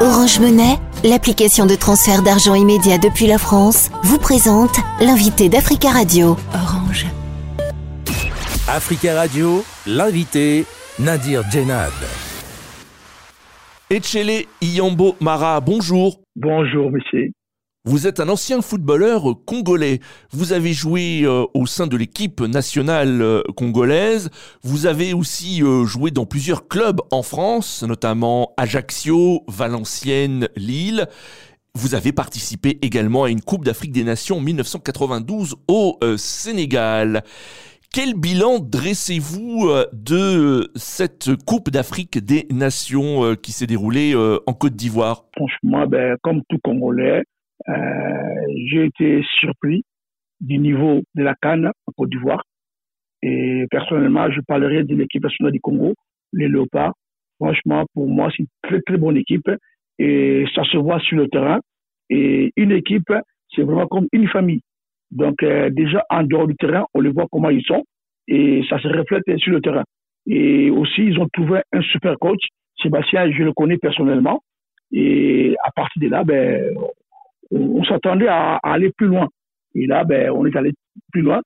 Orange Monnaie, l'application de transfert d'argent immédiat depuis la France, vous présente l'invité d'Africa Radio. Orange. Africa Radio, l'invité Nadir Djenad. Echele Iyambo Mara, bonjour. Bonjour, monsieur. Vous êtes un ancien footballeur congolais. Vous avez joué euh, au sein de l'équipe nationale euh, congolaise. Vous avez aussi euh, joué dans plusieurs clubs en France, notamment Ajaccio, Valenciennes, Lille. Vous avez participé également à une Coupe d'Afrique des Nations en 1992 au Sénégal. Quel bilan dressez-vous de cette Coupe d'Afrique des Nations qui s'est déroulée en Côte d'Ivoire? Franchement, ben, comme tout Congolais, j'ai été surpris du niveau de la Cannes en Côte d'Ivoire. Et personnellement, je parlerai de l'équipe nationale du Congo, les Léopards. Franchement, pour moi, c'est une très très bonne équipe et ça se voit sur le terrain. Et une équipe, c'est vraiment comme une famille. Donc euh, déjà en dehors du terrain, on les voit comment ils sont et ça se reflète sur le terrain. Et aussi, ils ont trouvé un super coach. Sébastien, je le connais personnellement. Et à partir de là, ben, on, s'attendait à, aller plus loin. Et là, ben, on est allé plus loin.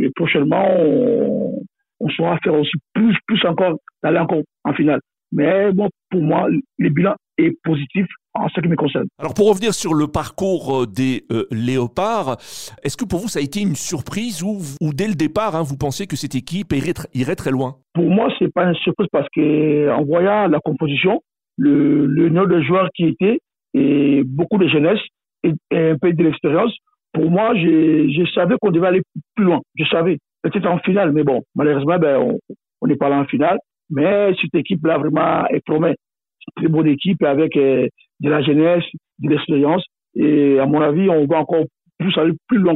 Et prochainement, on, on saura faire aussi plus, plus encore, d'aller encore en finale. Mais bon, pour moi, le bilan est positif en ce qui me concerne. Alors pour revenir sur le parcours euh, des euh, léopards, est-ce que pour vous ça a été une surprise ou, ou dès le départ hein, vous pensiez que cette équipe irait, irait très loin? Pour moi c'est pas une surprise parce que en voyant la composition, le, le nombre de joueurs qui étaient et beaucoup de jeunesse, et, un peu de l'expérience, pour moi, je, savais qu'on devait aller plus loin. Je savais. Peut-être en finale, mais bon, malheureusement, ben, on n'est pas là en finale. Mais cette équipe-là, vraiment, elle promet. C'est une très bonne équipe avec euh, de la jeunesse, de l'expérience. Et à mon avis, on va encore plus aller plus loin.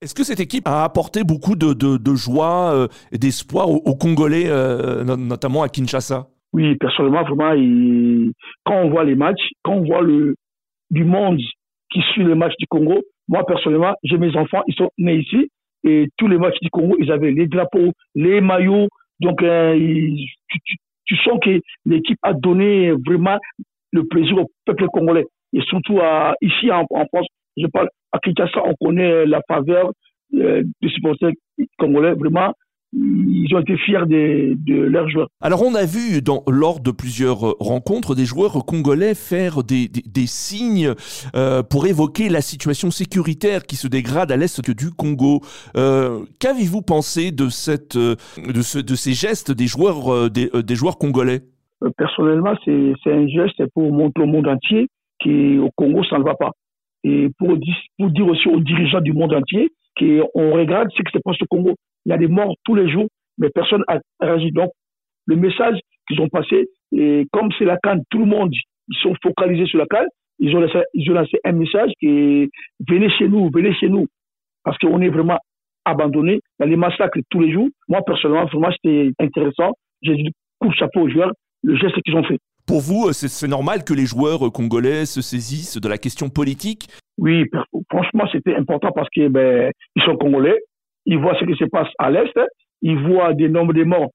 Est-ce que cette équipe a apporté beaucoup de, de, de joie euh, et d'espoir aux, Congolais, euh, notamment à Kinshasa? Oui, personnellement, vraiment, il... quand on voit les matchs, quand on voit le, du monde qui suit les matchs du Congo. Moi, personnellement, j'ai mes enfants, ils sont nés ici. Et tous les matchs du Congo, ils avaient les drapeaux, les maillots. Donc, euh, tu, sens que l'équipe a donné vraiment le plaisir au peuple congolais. Et surtout ici en, France, je parle à Kinshasa, on connaît la faveur euh, des supporters congolais. Vraiment, ils ont été fiers de, de leurs joueurs. Alors on a vu dans, lors de plusieurs euh, rencontres des joueurs congolais faire des, des, des signes euh, pour évoquer la situation sécuritaire qui se dégrade à l'est du Congo. Euh, Qu'avez-vous pensé de, cette, de, ce, de ces gestes des joueurs, des, des, joueurs congolais? Personnellement, c'est un geste pour montrer au monde entier qu'au Congo, ça ne va pas. Et pour, pour dire aussi aux dirigeants du monde entier qu'on regarde ce qui se passe au Congo. Il y a des morts tous les jours, mais personne n'a réagi. Donc, le message qu'ils ont passé, et comme c'est la canne, tout le monde, ils sont focalisés sur la canne, ils ont lancé, ils ont lancé un message qui venez chez nous, venez chez nous. Parce qu'on est vraiment abandonné. Il y a des massacres tous les jours. Moi, personnellement, vraiment, c'était intéressant. J'ai dit coup chapeau aux joueurs, le geste qu'ils ont fait. Pour vous, c'est normal que les joueurs congolais se saisissent de la question politique? Oui, franchement, c'était important parce que ben, ils sont congolais, ils voient ce qui se passe à l'Est, ils voient des nombres de morts.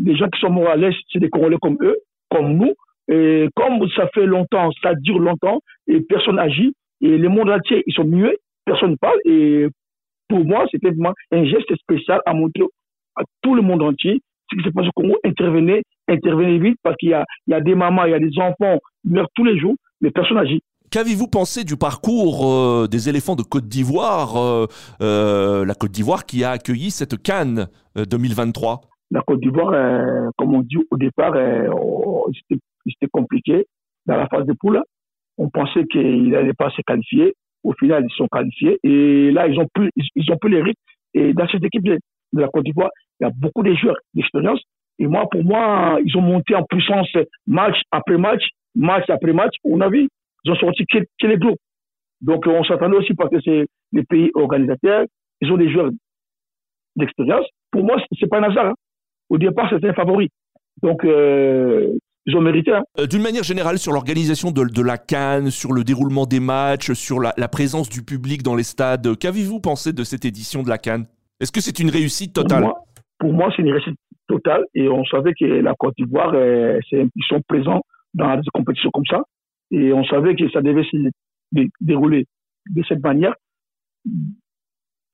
Les gens qui sont morts à l'Est, c'est des Congolais comme eux, comme nous. Et comme ça fait longtemps, ça dure longtemps, et personne agit, et le monde entier, ils sont muets, personne ne parle. Et pour moi, c'était vraiment un geste spécial à montrer à tout le monde entier ce qui se passe au Congo. Intervenez, intervenez vite, parce qu'il y y a des mamans, il y a des enfants qui meurent tous les jours, mais personne n'agit. Qu'avez-vous pensé du parcours euh, des éléphants de Côte d'Ivoire, euh, euh, la Côte d'Ivoire qui a accueilli cette Cannes 2023 La Côte d'Ivoire, comme on dit au départ, oh, c'était compliqué dans la phase de poule. On pensait qu'ils n'allaient pas se qualifier. Au final, ils sont qualifiés. Et là, ils ont plus, ils ont plus les rythmes. Et dans cette équipe de, la Côte d'Ivoire, il y a beaucoup de joueurs d'expérience. Et moi, pour moi, ils ont monté en puissance match après match, match après match. On a vu, ils ont sorti que, les groupes. Donc, on s'attendait aussi parce que c'est les pays organisateurs, ils ont des joueurs d'expérience. Pour moi, c'est pas un hasard. Hein. Au départ, c'était un favori. Donc, euh, ils ont mérité. Hein. Euh, d'une manière générale, sur l'organisation de, de, la Cannes, sur le déroulement des matchs, sur la, la présence du public dans les stades, qu'avez-vous pensé de cette édition de la Cannes? Est-ce que c'est une réussite totale? Pour moi, c'est une réussite totale. Et on savait que la Côte d'Ivoire, euh, ils sont présents dans des compétitions comme ça. Et on savait que ça devait se dérouler de cette manière.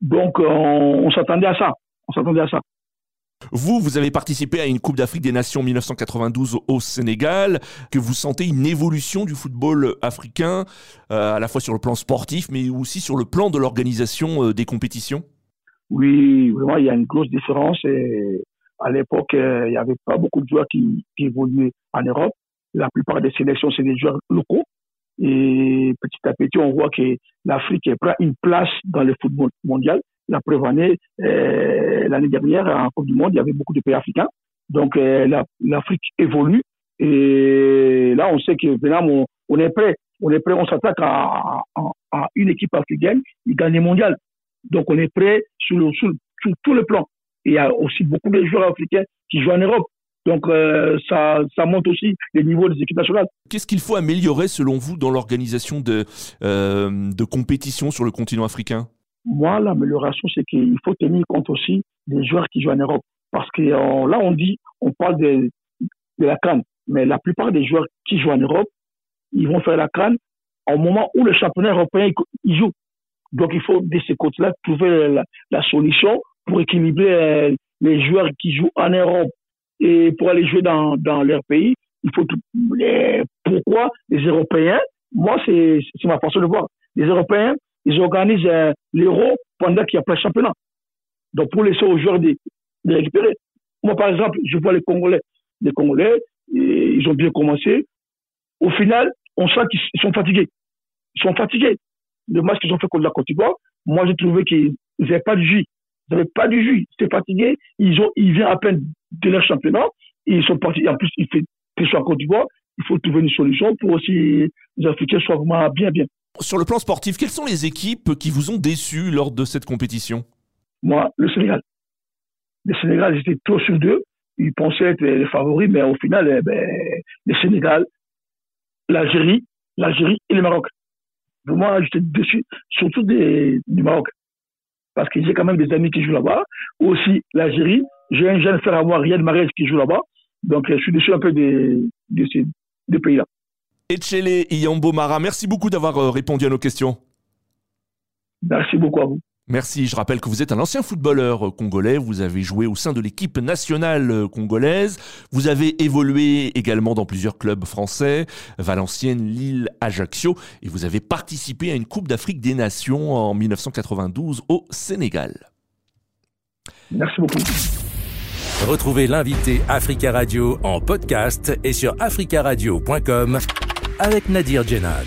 Donc, on, s'attendait à ça. On s'attendait à ça. Vous, vous avez participé à une Coupe d'Afrique des Nations 1992 au Sénégal, que vous sentez une évolution du football africain, euh, à la fois sur le plan sportif, mais aussi sur le plan de l'organisation euh, des compétitions? Oui, vraiment, il y a une grosse différence. Et à l'époque, euh, il n'y avait pas beaucoup de joueurs qui, qui évoluaient en Europe. La plupart des sélections, c'est des joueurs locaux. Et petit à petit, on voit que l'Afrique prend une place dans le football mondial. La preuve euh, l'année dernière, en Coupe du Monde, il y avait beaucoup de pays africains. Donc, euh, l'Afrique évolue. Et là, on sait que maintenant, on, est prêt. On est prêt, on s'attaque à, une équipe africaine, il gagne le mondial. Donc, on est prêt sur, le, sur, tout le plan. Il y a aussi beaucoup de joueurs africains qui jouent en Europe. Donc euh, ça, ça monte aussi les niveaux des équipes nationales. Qu'est-ce qu'il faut améliorer selon vous dans l'organisation de, euh, de compétitions sur le continent africain? Moi, l'amélioration, c'est qu'il faut tenir compte aussi des joueurs qui jouent en Europe. Parce que euh, là, on dit, on parle de, de la Cannes, mais la plupart des joueurs qui jouent en Europe, ils vont faire la Cannes au moment où le championnat européen il joue. Donc il faut de ce côté-là trouver la, la, solution pour équilibrer les joueurs qui jouent en Europe et pour aller jouer dans, dans leur pays, il faut pourquoi les Européens, moi c'est ma façon de voir, les Européens, ils organisent euh, l'euro pendant qu'il n'y a pas de championnat. Donc pour laisser aux joueurs de, récupérer. Moi par exemple, je vois les Congolais, les Congolais, ils ont bien commencé. Au final, on sent qu'ils sont fatigués. Ils sont fatigués. Le match qu'ils ont fait contre la Côte d'Ivoire, moi j'ai trouvé qu'ils n'avaient pas de jus. Ils n'avaient pas de jus. Ils étaient fatigués. Ils, ont, ils viennent à peine de leur championnat. Et ils sont partis. En plus, il fait que soit Côte d'Ivoire. Il faut trouver une solution pour aussi les Africains soient vraiment bien, bien. Sur le plan sportif, quelles sont les équipes qui vous ont déçu lors de cette compétition? Moi, le Sénégal. Le Sénégal, j'étais trop sur d'eux. Ils pensaient être les favoris, mais au final, eh ben, le Sénégal, l'Algérie, l'Algérie et le Maroc. Moi, j'étais déçu, surtout des, du Maroc. Parce que j'ai quand même des amis qui jouent là-bas. Aussi, l'Algérie, j'ai un jeune frère à moi, Riyad Mahrez, qui joue là-bas. Donc, je suis dessus un peu de, ces deux pays-là. Echele Iyambo Mara, merci beaucoup d'avoir euh, répondu à nos questions. Merci beaucoup à vous. Merci, je rappelle que vous êtes un ancien footballeur euh, congolais, vous avez joué au sein de l'équipe nationale euh, congolaise, vous avez évolué également dans plusieurs clubs français, Valenciennes, Lille, Ajaccio, et vous avez participé à une Coupe d'Afrique des Nations en 1992 au Sénégal. Merci beaucoup. Retrouvez l'invité Africa Radio en podcast et sur africaradio.com avec Nadir Djenad.